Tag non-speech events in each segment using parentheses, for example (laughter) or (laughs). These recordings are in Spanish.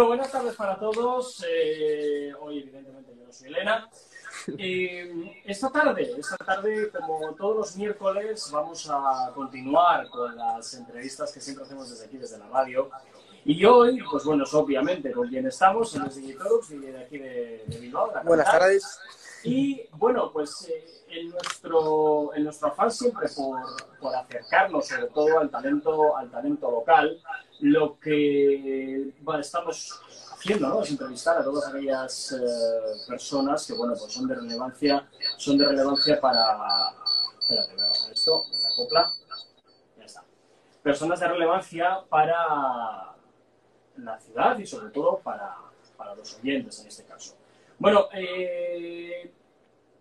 Bueno, buenas tardes para todos. Eh, hoy, evidentemente, yo no soy Elena. (laughs) Eh, esta tarde, esta tarde, como todos los miércoles, vamos a continuar con las entrevistas que siempre hacemos desde aquí, desde la radio. Y hoy, pues bueno, es obviamente con quien estamos, en los Digitalks y de aquí de, de Bilbao. la Buenas tardes. Y bueno, pues eh, en, nuestro, en nuestro afán siempre por, por acercarnos sobre todo al talento, al talento local, lo que bueno, estamos haciendo ¿no? es entrevistar a todas aquellas eh, personas que bueno, pues son de relevancia, son de relevancia para. Espérate, voy a bajar esto, esta copla. Ya está. Personas de relevancia para la ciudad y sobre todo para, para los oyentes en este caso. Bueno, eh,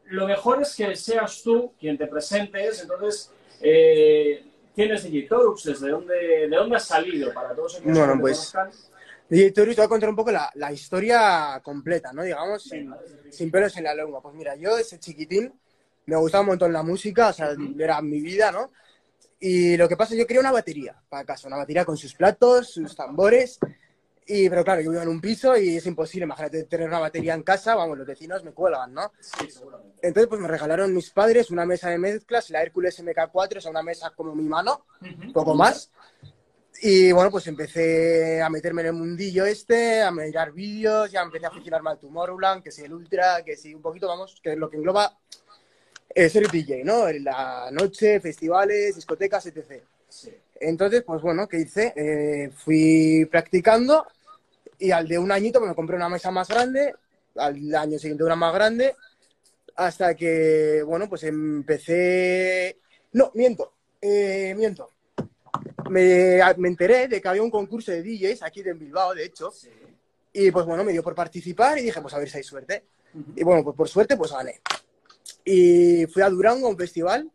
lo mejor es que seas tú quien te presentes. Entonces, eh, ¿tienes Digitalks? ¿Desde dónde, ¿De dónde has salido? Para todos Bueno, que te pues, conozcan. Te voy a contar un poco la, la historia completa, ¿no? Digamos, sin, sin pelos en la lengua. Pues mira, yo desde chiquitín me gustaba un montón la música, o sea, era mi vida, ¿no? Y lo que pasa es que yo quería una batería para casa, una batería con sus platos, sus tambores. Y, pero claro, yo vivo en un piso y es imposible, imagínate tener una batería en casa, vamos, los vecinos me cuelgan, ¿no? Sí, seguramente. Entonces, pues me regalaron mis padres una mesa de mezclas, la Hércules MK4, o sea, una mesa como mi mano, un poco más. Y bueno, pues empecé a meterme en el mundillo este, a mirar vídeos, ya empecé a aficionarme al Tomorrowland, que si el Ultra, que si un poquito, vamos, que es lo que engloba eh, ser DJ, ¿no? En la noche, festivales, discotecas, etc. Sí. Entonces, pues bueno, ¿qué hice? Eh, fui practicando y al de un añito me compré una mesa más grande, al año siguiente una más grande, hasta que, bueno, pues empecé... No, miento, eh, miento. Me, me enteré de que había un concurso de DJs aquí en Bilbao, de hecho, Sí. y pues bueno, me dio por participar y dije, pues a ver si hay suerte. Y bueno, pues por suerte, pues gané. Y fui a Durango a un festival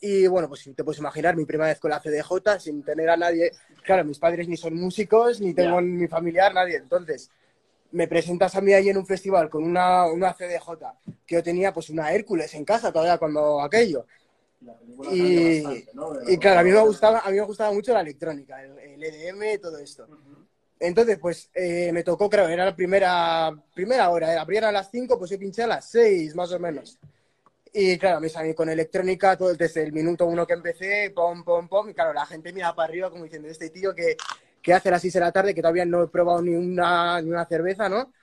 y bueno, pues te puedes imaginar mi primera vez con la CDJ sin tener a nadie. Claro, mis padres ni son músicos, ni tengo Ya. ni familiar, nadie. Entonces, me presentas a mí ahí en un festival con una, una CDJ, que yo tenía pues una Hércules en casa todavía cuando aquello. La Y, bastante, ¿no? Y claro, a mí me gustaba, a mí me gustaba mucho la electrónica, el, el EDM, todo esto. Entonces, pues eh, me tocó, creo, era la primera, primera hora, eh, abrían a las 5, pues yo pinché a las 6, más o menos. Y claro, me salí con electrónica todo, desde el minuto uno que empecé, pom, pom, pom, y claro, la gente mira para arriba como diciendo, este tío que, que hace a las 6 de la tarde, que todavía no he probado ni una, ni una cerveza, ¿no?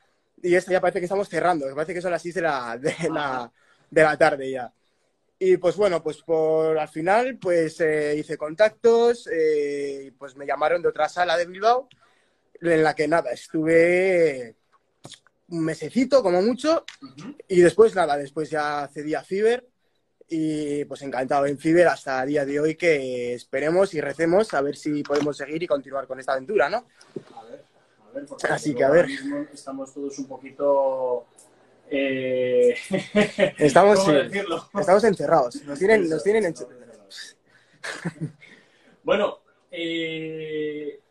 Y esto ya parece que estamos cerrando, parece que son las 6 de la, de la, de la tarde ya. Y pues bueno, pues por al final pues eh, hice contactos, eh, pues me llamaron de otra sala de Bilbao, en la que nada, estuve un mesecito como mucho, y después nada, después ya accedí a Fiverr y pues encantado en Fiverr hasta el día de hoy que esperemos y recemos a ver si podemos seguir y continuar con esta aventura, ¿no? A ver, a ver, porque Así que, a ver. mismo estamos todos un poquito. Eh... (laughs) Estamos, estamos encerrados, nos tienen, nos tienen encerrados. Bueno, eh,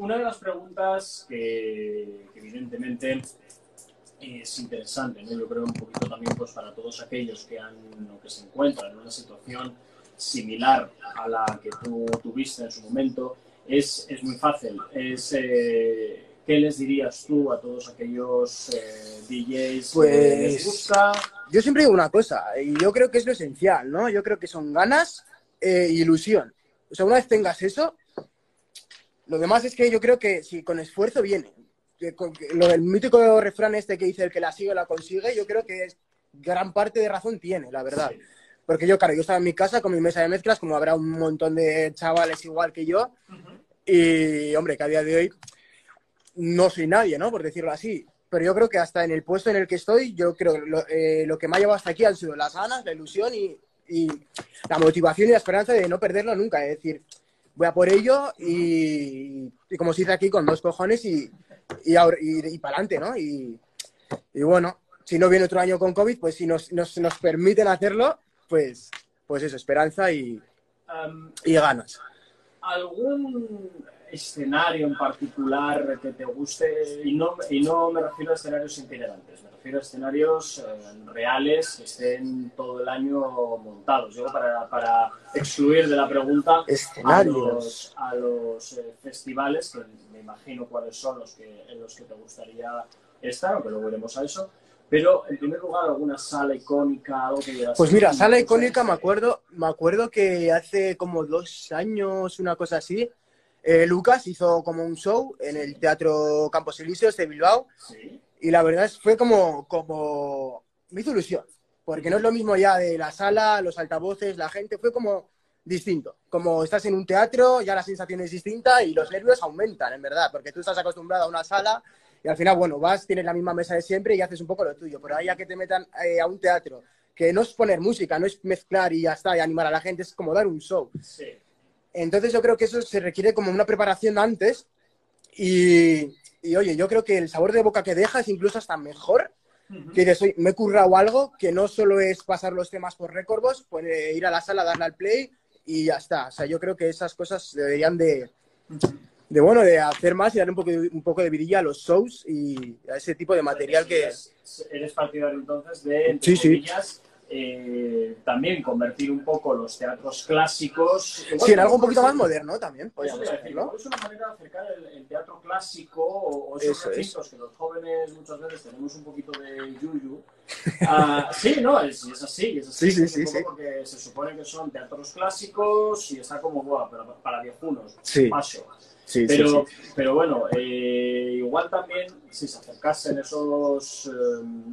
una de las preguntas que, que evidentemente es interesante, ¿no? yo creo un poquito también pues, para todos aquellos que, han, o que se encuentran en una situación similar a la que tú tuviste en su momento, es, es muy fácil. Es, eh, ¿Qué les dirías tú a todos aquellos eh, DJs que les Pues- gusta? Yo siempre digo una cosa, y yo creo que es lo esencial, ¿no? Yo creo que son ganas e ilusión. O sea, una vez tengas eso, lo demás es que yo creo que si con esfuerzo viene. Que con- que Lo del mítico refrán este que dice el que la sigue la consigue, yo creo que es gran parte de razón tiene, la verdad. Sí. Porque yo, claro, yo estaba en mi casa con mi mesa de mezclas, como habrá un montón de chavales igual que yo, Ujú. y hombre, que a día de hoy no soy nadie, ¿no? Por decirlo así. Pero yo creo que hasta en el puesto en el que estoy, yo creo que lo, eh, lo que me ha llevado hasta aquí han sido las ganas, la ilusión y, y la motivación y la esperanza de no perderlo nunca. Es decir, voy a por ello y, y como se dice aquí, con dos cojones y, y, y, para adelante, ¿no? Y, y bueno, si no viene otro año con COVID, pues si nos, nos, nos permiten hacerlo, pues, pues eso, esperanza y, y ganas. algún escenario en particular que te guste? Y no, y no me refiero a escenarios itinerantes, me refiero a escenarios eh, reales que estén todo el año montados. Yo para, para excluir de la pregunta a los, a los eh, festivales, que me imagino cuáles son los que, en los que te gustaría estar, aunque luego iremos a eso. Pero, en primer lugar, alguna sala icónica, algo que Pues mira, sala icónica, me acuerdo, me acuerdo que hace como dos años, una cosa así, eh, Lucas hizo como un show en el Teatro Campos Elíseos de Bilbao. Y la verdad es, fue como, como, me hizo ilusión, porque no es lo mismo ya de la sala, los altavoces, la gente, fue como distinto. Como estás en un teatro, ya la sensación es distinta y los nervios aumentan, en verdad, porque tú estás acostumbrado a una sala y al final, bueno, vas, tienes la misma mesa de siempre y haces un poco lo tuyo. Pero ahí ya que te metan eh, a un teatro, que no es poner música, no es mezclar y ya está, y animar a la gente, es como dar un show. Entonces yo creo que eso se requiere como una preparación antes y, oye, yo creo que el sabor de boca que deja es incluso hasta mejor que dices, me he currado algo que no solo es pasar los temas por récords, pues ir a la sala, darle al play y ya está. O sea, yo creo que esas cosas deberían de, de bueno, de hacer más y darle un poco, de, un poco de vidilla a los shows y a ese tipo de material que... Eres, partidario entonces de, sí, sí. Eh, también convertir un poco los teatros clásicos... sí, en algo un poquito más moderno también, Es una manera de acercar el, teatro clásico o, esos recintos que los jóvenes muchas veces tenemos un poquito de yuyu. Ah, sí, no, es, es, así, es así. Sí, sí, sí, Porque se supone que son teatros clásicos y está como, bueno, para, para viejunos, paso pero, pero bueno, eh, igual también si se acercasen esos eh,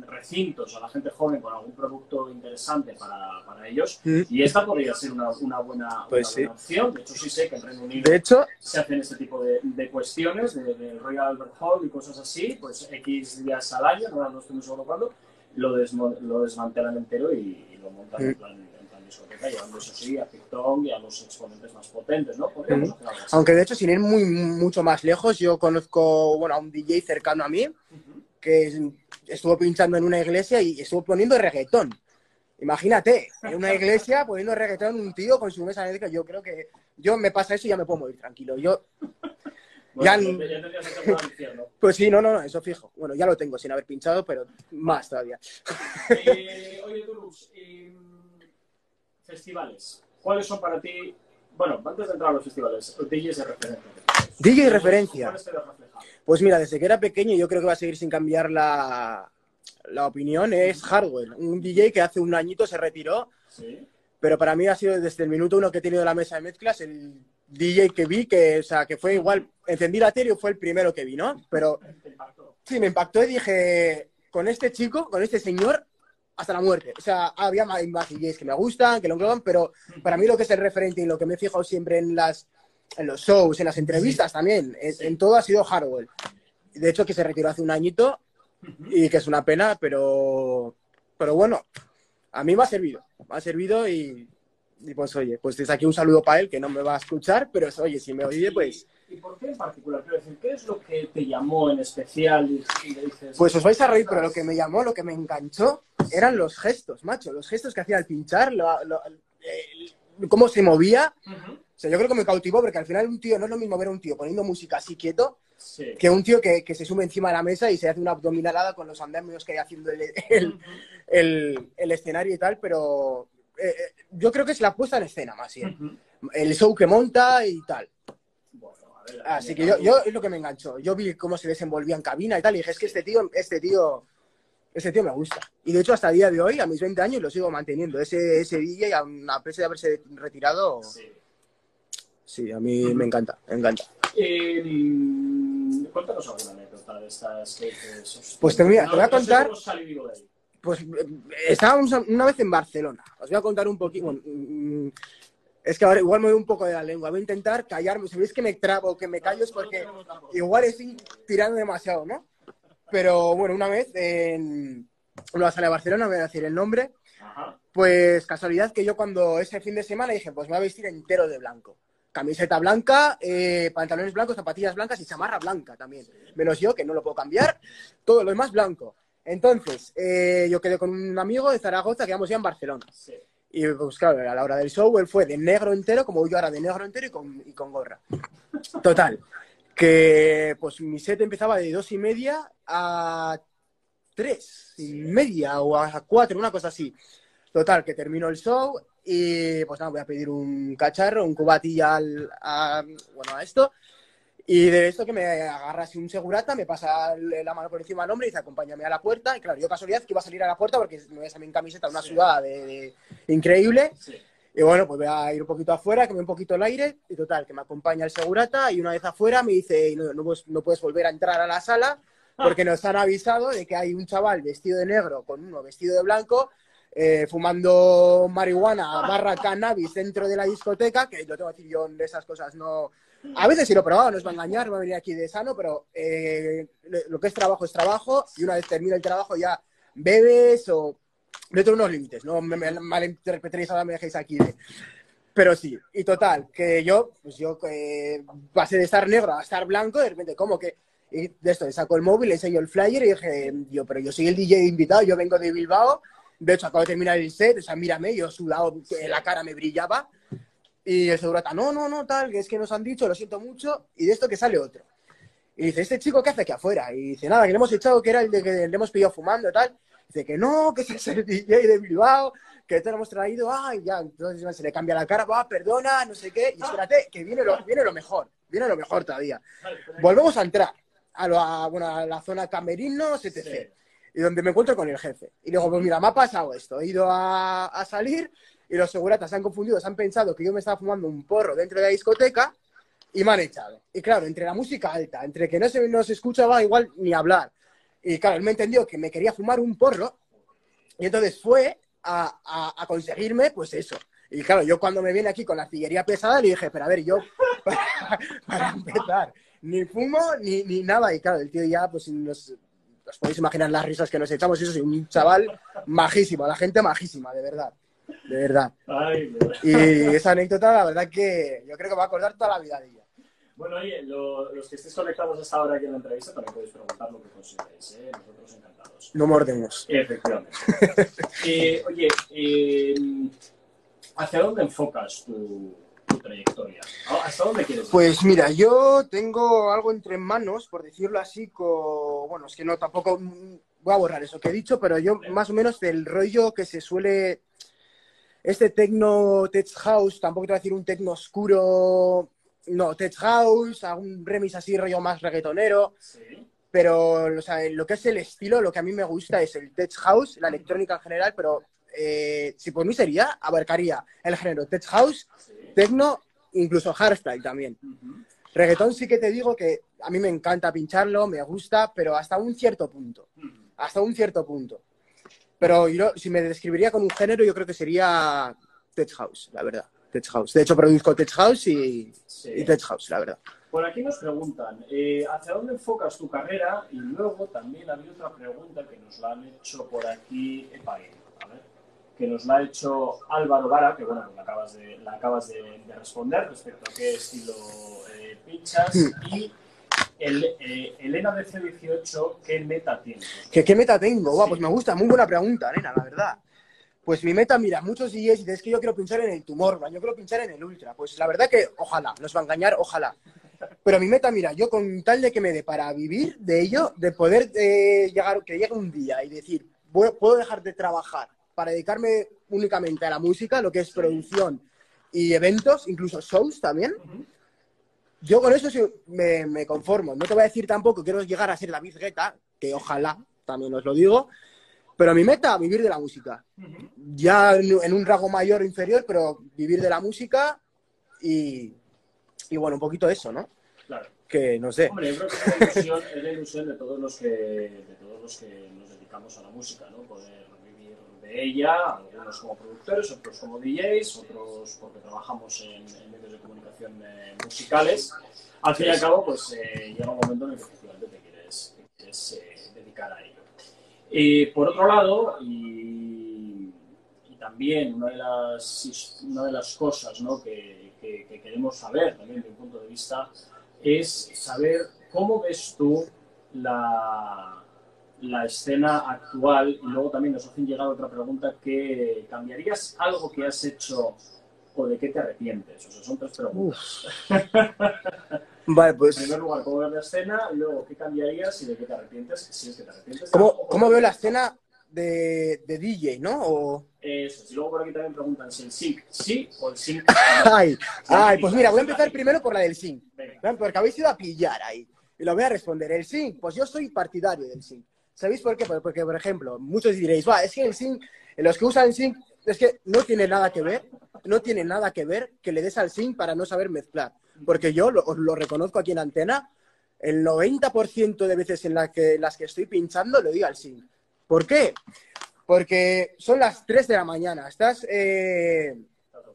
recintos a la gente joven con algún producto interesante para, para ellos, mm. y esta podría ser una, una, buena, pues opción. De hecho, sí sé que en Reino Unido se hacen este tipo de, de cuestiones, de, Royal Albert Hall y cosas así, pues X días al año, no, no estoy muy seguro cuándo, lo, lo desmantelan entero y, lo montan en mm. plan discoteca, llevando eso sí a TikTok y a los exponentes más potentes, ¿no? Aunque de hecho, sin ir muy, mucho más lejos, yo conozco bueno, a un DJ cercano a mí que estuvo pinchando en una iglesia y estuvo poniendo reggaetón. Imagínate, en una iglesia poniendo reggaetón un tío con su mesa médica. Yo creo que yo me pasa eso y ya me puedo morir tranquilo. Yo ya, Pues sí, no, no, no, eso fijo. Bueno, ya lo tengo sin haber pinchado, pero más todavía. Eh, oye, Turus, eh, festivales. ¿Cuáles son para ti? Bueno, antes de entrar a los festivales, DJs de referencia. DJ de referencia. Pues mira, desde que era pequeño yo creo que va a seguir sin cambiar la, la opinión, es Hardwell, un DJ que hace un añito se retiró, ¿Sí? pero para mí ha sido desde el minuto uno que he tenido la mesa de mezclas el DJ que vi, que, o sea, que fue igual, encendí la tele y fue el primero que vi, ¿no? Pero sí, me impactó y dije, con este chico, con este señor, hasta la muerte. O sea, había más, DJs que me gustan, que lo engloban, pero para mí lo que es el referente y lo que me he fijado siempre en, las, en los shows, en las entrevistas también, en, todo ha sido Hardwell. De hecho, que se retiró hace un añito y que es una pena, pero, pero bueno, a mí me ha servido. Me ha servido y, pues oye, pues desde aquí un saludo para él, que no me va a escuchar, pero oye, si me oye, pues ¿Y por qué en particular? Quiero decir, ¿qué es lo que te llamó en especial? Y, dices, pues os vais a reír, pero lo que me llamó, lo que me enganchó, eran los gestos, macho. Los gestos que hacía al pinchar, cómo se movía. O sea, yo creo que me cautivó porque al final un tío, no es lo mismo ver a un tío poniendo música así quieto que un tío que, se sube encima de la mesa y se hace una abdominalada con los andamios que hay haciendo el, el, escenario y tal, pero eh, eh, yo creo que es la puesta en escena más bien. El show que monta y tal. Así que yo, yo es lo que me enganchó. Yo vi cómo se desenvolvía en cabina y tal, y dije, es que este tío, este tío, este tío me gusta. Y de hecho, hasta el día de hoy, a mis 20 años, lo sigo manteniendo. Ese, ese DJ, a pesar de haberse retirado, sí, a mí me encanta, me encanta. Eh, cuéntanos alguna anécdota de estas que... Pues te, voy a contar... Pues estábamos una vez en Barcelona. Os voy a contar un poquito. Mm, es que ahora igual me doy un poco de la lengua. Voy a intentar callarme. Si veis que me trabo, que me callo, es porque igual estoy tirando demasiado, ¿no? Pero bueno, una vez en una sala de Barcelona, voy a decir el nombre, pues casualidad que yo cuando ese fin de semana dije, pues me voy a vestir entero de blanco. Camiseta blanca, eh, pantalones blancos, zapatillas blancas y chamarra blanca también. Menos yo, que no lo puedo cambiar. Todo lo demás blanco. Entonces, eh, yo quedé con un amigo de Zaragoza, que íbamos ya en Barcelona. Y pues claro, a la hora del show él fue de negro entero, como yo ahora de negro entero y con, y con gorra. Total, que pues mi set empezaba de dos y media a tres y media o a cuatro, una cosa así. Total, que terminó el show y pues nada, voy a pedir un cacharro, un cubatilla al, a, bueno, a esto. Y de esto que me agarra así un segurata, me pasa la mano por encima del hombre y dice, acompáñame a la puerta. Y claro, yo casualidad que iba a salir a la puerta porque me voy a salir en camiseta, una Sí. sudada de, de- increíble. Sí. Y bueno, pues voy a ir un poquito afuera, que me un poquito el aire. Y total, que me acompaña el segurata y una vez afuera me dice, no, no, puedes, no puedes volver a entrar a la sala porque nos han avisado de que hay un chaval vestido de negro con uno vestido de blanco eh, fumando marihuana barra cannabis dentro de la discoteca, que lo tengo que decir yo de esas cosas no... A veces sí lo he probado, no os va a engañar, va a venir aquí de sano, pero eh, lo que es trabajo es trabajo y una vez termina el trabajo ya bebes o dentro de unos límites, no me, malinterpretéis ahora me dejéis aquí de... Pero sí, y total, que yo, pues yo eh, pasé de estar negro a estar blanco, de repente, como que y de esto, saco el móvil, le enseño el flyer y dije, yo, pero yo soy el DJ invitado, yo vengo de Bilbao, de hecho acabo de terminar el set, o sea, mírame, yo sudado, la cara me brillaba, y el segurata, no, no, no, tal, que es que nos han dicho, lo siento mucho, y de esto que sale otro. Y dice, ¿este chico qué hace aquí afuera? Y dice, nada, que le hemos echado, que era el de que le hemos pillado fumando y tal. Dice que no, que ese es el DJ de Bilbao, que te lo hemos traído, ay, ya, entonces se le cambia la cara, va, perdona, no sé qué, y espérate, que viene lo, viene lo mejor, viene lo mejor todavía. Volvemos a entrar a, lo- a, bueno, a la zona camerinos, etc. Sí. Y donde me encuentro con el jefe. Y digo, pues mira, me ha pasado esto. He ido a, a salir y los seguratas se han confundido, se han pensado que yo me estaba fumando un porro dentro de la discoteca y me han echado. Y claro, entre la música alta, entre que no se nos escuchaba igual ni hablar. Y claro, él me entendió que me quería fumar un porro y entonces fue a, a- conseguirme, pues eso. Y claro, yo cuando me viene aquí con la artillería pesada le dije, pero a ver, yo para, (laughs) para empezar, ni fumo ni, ni nada. Y claro, el tío ya, pues nos, os podéis imaginar las risas que nos echamos. Eso sí, un chaval majísimo, la gente majísima, de verdad. De verdad. Ay. Y esa anécdota, la verdad que yo creo que va a acordar toda la vida de ella. Bueno, oye, lo- los que estéis conectados hasta ahora aquí en la entrevista también podéis preguntar lo que consideréis, ¿eh? Nosotros encantados. No mordemos. Efectivamente. (laughs) Eh, oye, eh, ¿hacia dónde enfocas tu trayectoria? ¿Hasta dónde quieres? Pues mira, yo tengo algo entre manos, por decirlo así, con... bueno, es que no tampoco voy a borrar eso que he dicho, pero yo más o menos del rollo que se suele este tecno tech house, tampoco te voy a decir un tecno oscuro, no, tech house, algún remix así rollo más reggaetonero, Sí, pero o sea, lo que es el estilo, lo que a mí me gusta es el tech house, la electrónica en general, pero eh, si por mí sería, abarcaría el género tech house, sí. Tecno, incluso hardstyle también. Ujú. Reggaetón sí que te digo que a mí me encanta pincharlo, me gusta, pero hasta un cierto punto. Hasta un cierto punto. Pero yo, si me describiría con un género, yo creo que sería Tech House, la verdad. Tech House. De hecho, produzco Tech House y, Sí. y Tech House, la verdad. Por aquí nos preguntan, eh, ¿hacia dónde enfocas tu carrera? Y luego también había otra pregunta que nos la han hecho por aquí, epa, a ver, que nos la ha hecho Álvaro Vara, que bueno, la acabas de, la acabas de, de responder respecto a qué estilo eh, pinchas. Y el, eh, Elena de C18, ¿qué meta tienes? ¿Qué, qué meta tengo? Sí. pues me gusta, muy buena pregunta, nena, la verdad. Pues mi meta, mira, muchos DJs dicen, es que yo quiero pinchar en el Tomorrowland, yo quiero pinchar en el Ultra. Pues la verdad que ojalá, nos va a engañar, ojalá. Pero mi meta, mira, yo con tal de que me dé para vivir de ello, de poder eh, llegar, que llegue un día y decir, puedo dejar de trabajar para dedicarme únicamente a la música, lo que es producción y eventos, incluso shows también, yo con eso sí me, me conformo. No te voy a decir tampoco quiero llegar a ser David Guetta, que ojalá, también os lo digo, pero mi meta, vivir de la música. Ya en un rango mayor o inferior, pero vivir de la música y, y bueno, un poquito eso, ¿no? Claro. Que no sé. Hombre, yo creo que es la ilusión, es la ilusión de todos los que de todos los que nos dedicamos a la música, ¿no? Poder de ella, algunos como productores, otros como DJs, otros porque trabajamos en, en medios de comunicación eh, musicales. Al fin y al cabo, pues eh, llega un momento en el que efectivamente te quieres, te quieres eh, dedicar a ello. Y por otro lado, y, y también una de las, una de las cosas ¿no? que, que- que queremos saber también de un punto de vista es saber cómo ves tú la, la escena actual y luego también nos hacen llegar otra pregunta que ¿cambiarías algo que has hecho o de qué te arrepientes? O sea, son tres preguntas. (laughs) Vale, pues... En primer lugar, ¿cómo ves la escena? Luego, ¿qué cambiarías y de qué te arrepientes? Si es que te arrepientes. ¿Cómo, cómo veo la escena de, de DJ, no? O... Eso, y luego por aquí también preguntan si el sync sí o el sync (laughs) ay, ay, pues mira, voy a empezar primero por la del sync. Porque habéis ido a pillar ahí. Y lo voy a responder. El sync, pues yo soy partidario del sync. ¿Sabéis por qué? Porque, por ejemplo, muchos diréis, va, es que el sync, los que usan sync, es que no tiene nada que ver, no tiene nada que ver que le des al sync para no saber mezclar. Porque yo os lo reconozco aquí en antena, el 90% de veces en las que, las que estoy pinchando lo digo al sync. ¿Por qué? Porque son las 3 de la mañana, estás eh,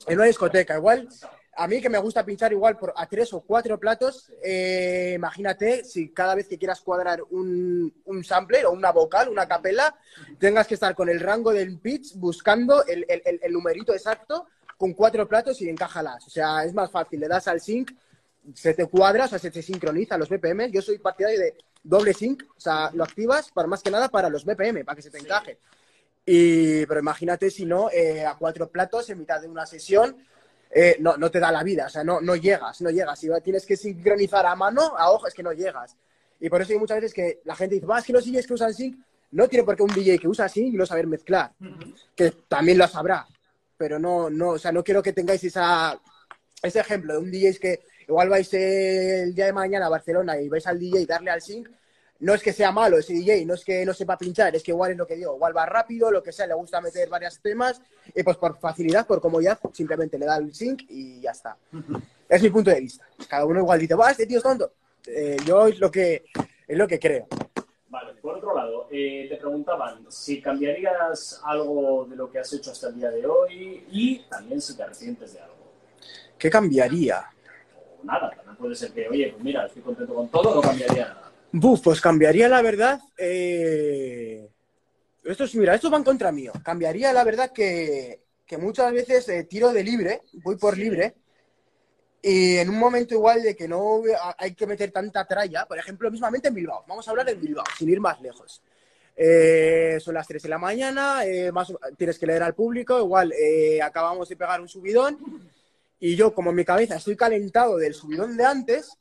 en una discoteca, igual a mí que me gusta pinchar igual por a tres o cuatro platos, eh, imagínate si cada vez que quieras cuadrar un, un sampler o una vocal, una capela, tengas que estar con el rango del pitch buscando el, el, el, numerito exacto con cuatro platos y encájalas. O sea, es más fácil, le das al sync, se te cuadra, o sea, se te sincroniza los BPM. Yo soy partidario de doble sync, o sea, lo activas para más que nada para los BPM, para que se te encaje. Y, pero imagínate si no, eh, a cuatro platos en mitad de una sesión, eh, no, no te da la vida, o sea, no, no llegas, no llegas. Si tienes que sincronizar a mano, a ojo, es que no llegas. Y por eso hay muchas veces que la gente dice, va, es que los DJs que usan sync, no tiene por qué un DJ que usa sync no saber mezclar, que también lo sabrá, pero no, no, o sea, no quiero que tengáis esa, ese ejemplo de un DJ que igual vais el día de mañana a Barcelona y vais al DJ y darle al sync, no es que sea malo ese DJ, no es que no sepa pinchar, es que igual es lo que digo, igual va rápido, lo que sea, le gusta meter varios temas, y pues por facilidad, por comodidad, simplemente le da el sync y ya está. Es mi punto de vista. Cada uno igual dice, va, este tío es tonto. Eh, yo es lo que es lo que creo. Vale, por otro lado, eh, te preguntaban si cambiarías algo de lo que has hecho hasta el día de hoy y también si te arrepientes de algo. ¿Qué cambiaría? O nada, también puede ser que, oye, pues mira, estoy contento con todo, no cambiaría nada. Buf, pues cambiaría la verdad. Eh... Esto es, mira, esto va en contra mío. Cambiaría la verdad que, que muchas veces eh, tiro de libre, voy por libre, y en un momento igual de que no hay que meter tanta tralla, por ejemplo, mismamente en Bilbao. Vamos a hablar en Bilbao, sin ir más lejos. Eh, son las 3 de la mañana, eh, más, tienes que leer al público, igual eh, acabamos de pegar un subidón y yo como en mi cabeza estoy calentado del subidón de antes,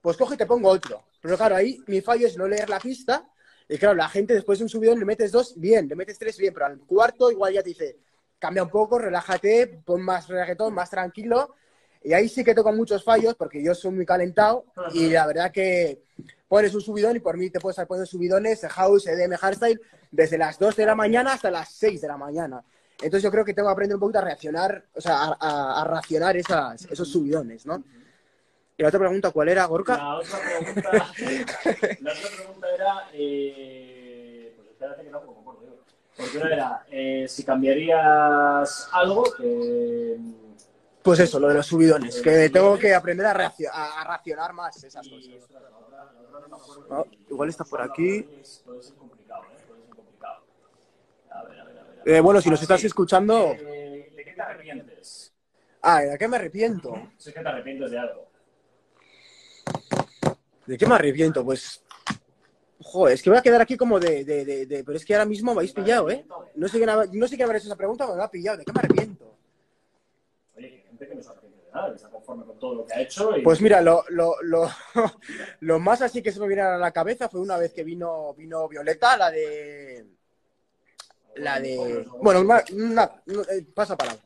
pues coge y te pongo otro. Pero claro, ahí mi fallo es no leer la pista y claro, la gente después de un subidón le metes dos, bien, le metes tres, bien, pero al cuarto igual ya te dice, cambia un poco, relájate, pon más reggaetón, más tranquilo. Y ahí sí que toco muchos fallos porque yo soy muy calentado y la verdad que pones un subidón y por mí te puedes estar poniendo subidones de house, EDM, hardstyle desde las 2 de la mañana hasta las 6 de la mañana. Entonces yo creo que tengo que aprender un poquito a reaccionar, o sea, a, a, a racionar esas, esos subidones, ¿no? Y la otra pregunta, ¿cuál era, Gorka? La otra pregunta, (laughs) la otra pregunta era, eh, pues espérate que no me acuerdo, porque una era eh, si cambiarías algo que... Pues eso, lo de los subidones, que tengo que aprender a, reaccio- a, racionar más esas cosas. No, igual está por aquí. Puede ser- complicado, ¿eh? Puede ser complicado. A ver, a ver, a ver. a ver. Eh, bueno, si nos Ah, estás escuchando... Eh, ¿De qué te arrepientes? Ah, ¿de qué me arrepiento? Si es que te arrepientes de algo. ¿De qué me arrepiento? Pues... Joder, es que voy a quedar aquí como de... de, de, de- Pero es que ahora mismo me habéis pillado, ¿eh? No sé quién, ha- no sé quién habrá hecho esa pregunta, pero me ha pillado. ¿De qué me arrepiento? Oye, que hay gente que no se arrepiente de nada, que está conforme con todo lo que ha hecho. Y... Pues mira, lo, lo, lo, (laughs) lo más así que se me viene a la cabeza fue una vez que vino, vino Violeta, la de... La de... Bueno, una, una- eh, pasa palabra.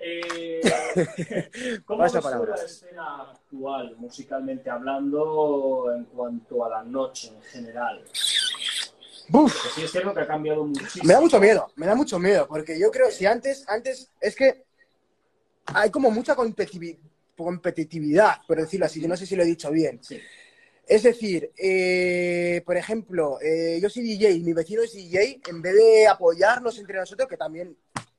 Eh, (laughs) ¿Cómo ves la escena actual, musicalmente hablando, en cuanto a la noche en general? Porque sí es cierto que ha cambiado muchísimo. Me da mucho miedo, me da mucho miedo, porque yo creo, si antes, antes, es que hay como mucha competitivi- competitividad, por decirlo así, yo no sé si lo he dicho bien. Sí. Es decir, eh, por ejemplo, eh, yo soy DJ mi vecino es DJ, en vez de apoyarnos entre nosotros, que también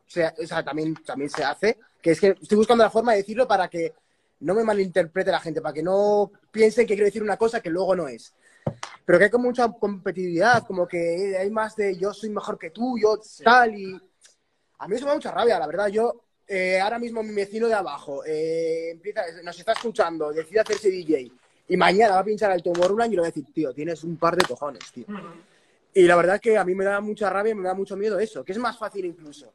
o sea, también, también se hace, que es que estoy buscando la forma de decirlo para que no me malinterprete la gente, para que no piensen que quiero decir una cosa que luego no es. Pero que hay como mucha competitividad, como que hay más de yo soy mejor que tú, yo tal, y a mí eso me da mucha rabia, la verdad. Yo, eh, ahora mismo mi vecino de abajo eh, empieza, nos está escuchando, decide hacerse DJ, y mañana va a pinchar al Tomorrowland y le voy a decir, tío, tienes un par de cojones, tío. Y la verdad que a mí me da mucha rabia y me da mucho miedo eso, que es más fácil incluso.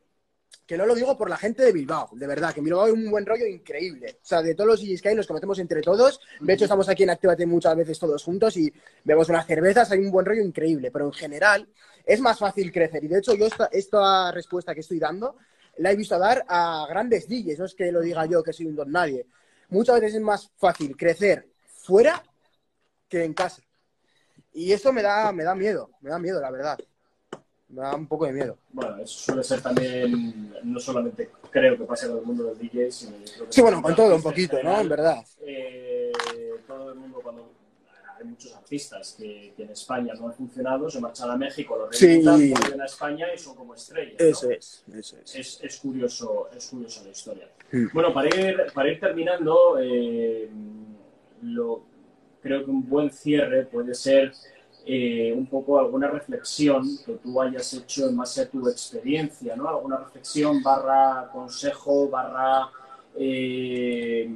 Que no lo digo por la gente de Bilbao, de verdad, que en Bilbao hay un buen rollo increíble. O sea, de todos los DJs que hay, los conocemos entre todos. De hecho, estamos aquí en Actívate muchas veces todos juntos y vemos unas cervezas, hay un buen rollo increíble. Pero en general, es más fácil crecer. Y de hecho, yo esta, esta respuesta que estoy dando la he visto dar a grandes DJs. No es que lo diga yo, que soy un don nadie. Muchas veces es más fácil crecer fuera que en casa. Y eso me da, me da miedo, me da miedo, la verdad. Me da un poco de miedo. Bueno, eso suele ser también, no solamente creo que pasa con el mundo de los DJs, sino yo creo que Sí, bueno, con todo un poquito, ¿no? En verdad. Eh, todo el mundo cuando hay muchos artistas que, que, en España no han funcionado, se marchan a México, los revientan, Sí. vuelven a España y son como estrellas. ¿no? Eso es, eso es. es, es curioso, es curiosa la historia. Mm. Bueno, para ir, para ir terminando, eh, lo, creo que un buen cierre puede ser eh, un poco alguna reflexión que tú hayas hecho en base a tu experiencia, ¿no? Alguna reflexión barra consejo, barra eh,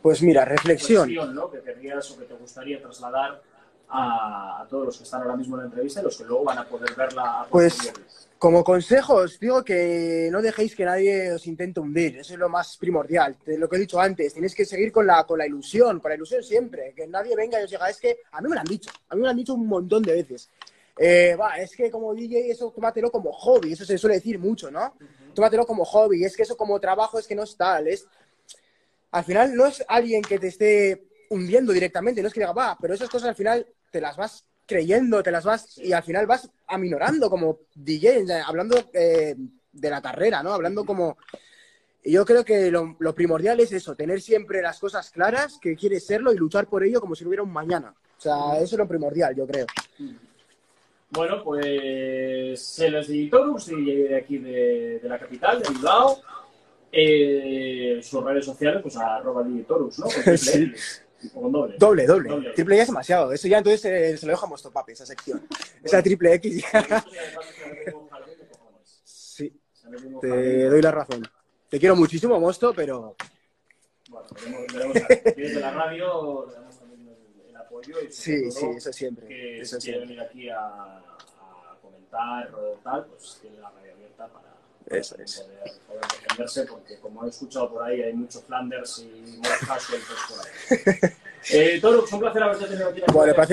Pues mira, reflexión. Que querrías o que te gustaría trasladar a, a todos los que están ahora mismo en la entrevista y los que luego van a poder verla a Pues. Como consejo, os digo que no dejéis que nadie os intente hundir. Eso es lo más primordial. Lo que he dicho antes, tenéis que seguir con la, con la ilusión, con la ilusión siempre. Que nadie venga y os diga, es que a mí me lo han dicho. A mí me lo han dicho un montón de veces. Eh, va, es que como DJ, eso tómatelo como hobby. Eso se suele decir mucho, ¿no? Tómatelo como hobby. Es que eso como trabajo es que no es tal. Es... Al final no es alguien que te esté hundiendo directamente. No es que diga, va, pero esas cosas al final te las vas creyendo, te las vas y al final vas aminorando como DJ, hablando eh, de la carrera, ¿no? Hablando como... Y yo creo que lo, lo, primordial es eso, tener siempre las cosas claras, que quieres serlo y luchar por ello como si no hubiera un mañana. O sea, eso es lo primordial, yo creo. Bueno, pues él es DJ Torux, DJ de aquí de, de la capital, de Bilbao. Eh, sus redes sociales, pues arroba DJ Torux, ¿no? (laughs) Triple Sí. Con doble. Doble, doble, Doble. Triple ya es demasiado. Eso ya entonces eh, se lo deja a Mostopapi, esa sección. Esa triple X ya. Sí, te doy la razón. Te quiero muchísimo, Mosto, pero Bueno, veremos, veremos a desde la radio le damos también el, el apoyo y sí, sí, eso siempre. que Eso si quiere venir aquí a, a comentar o tal, pues tiene la radio abierta para, Eso es. poder, defenderse, porque como he escuchado por ahí, hay muchos Flanders y Morjas sueltos por ahí. (laughs) Eh, Toro, un placer haberte tenido aquí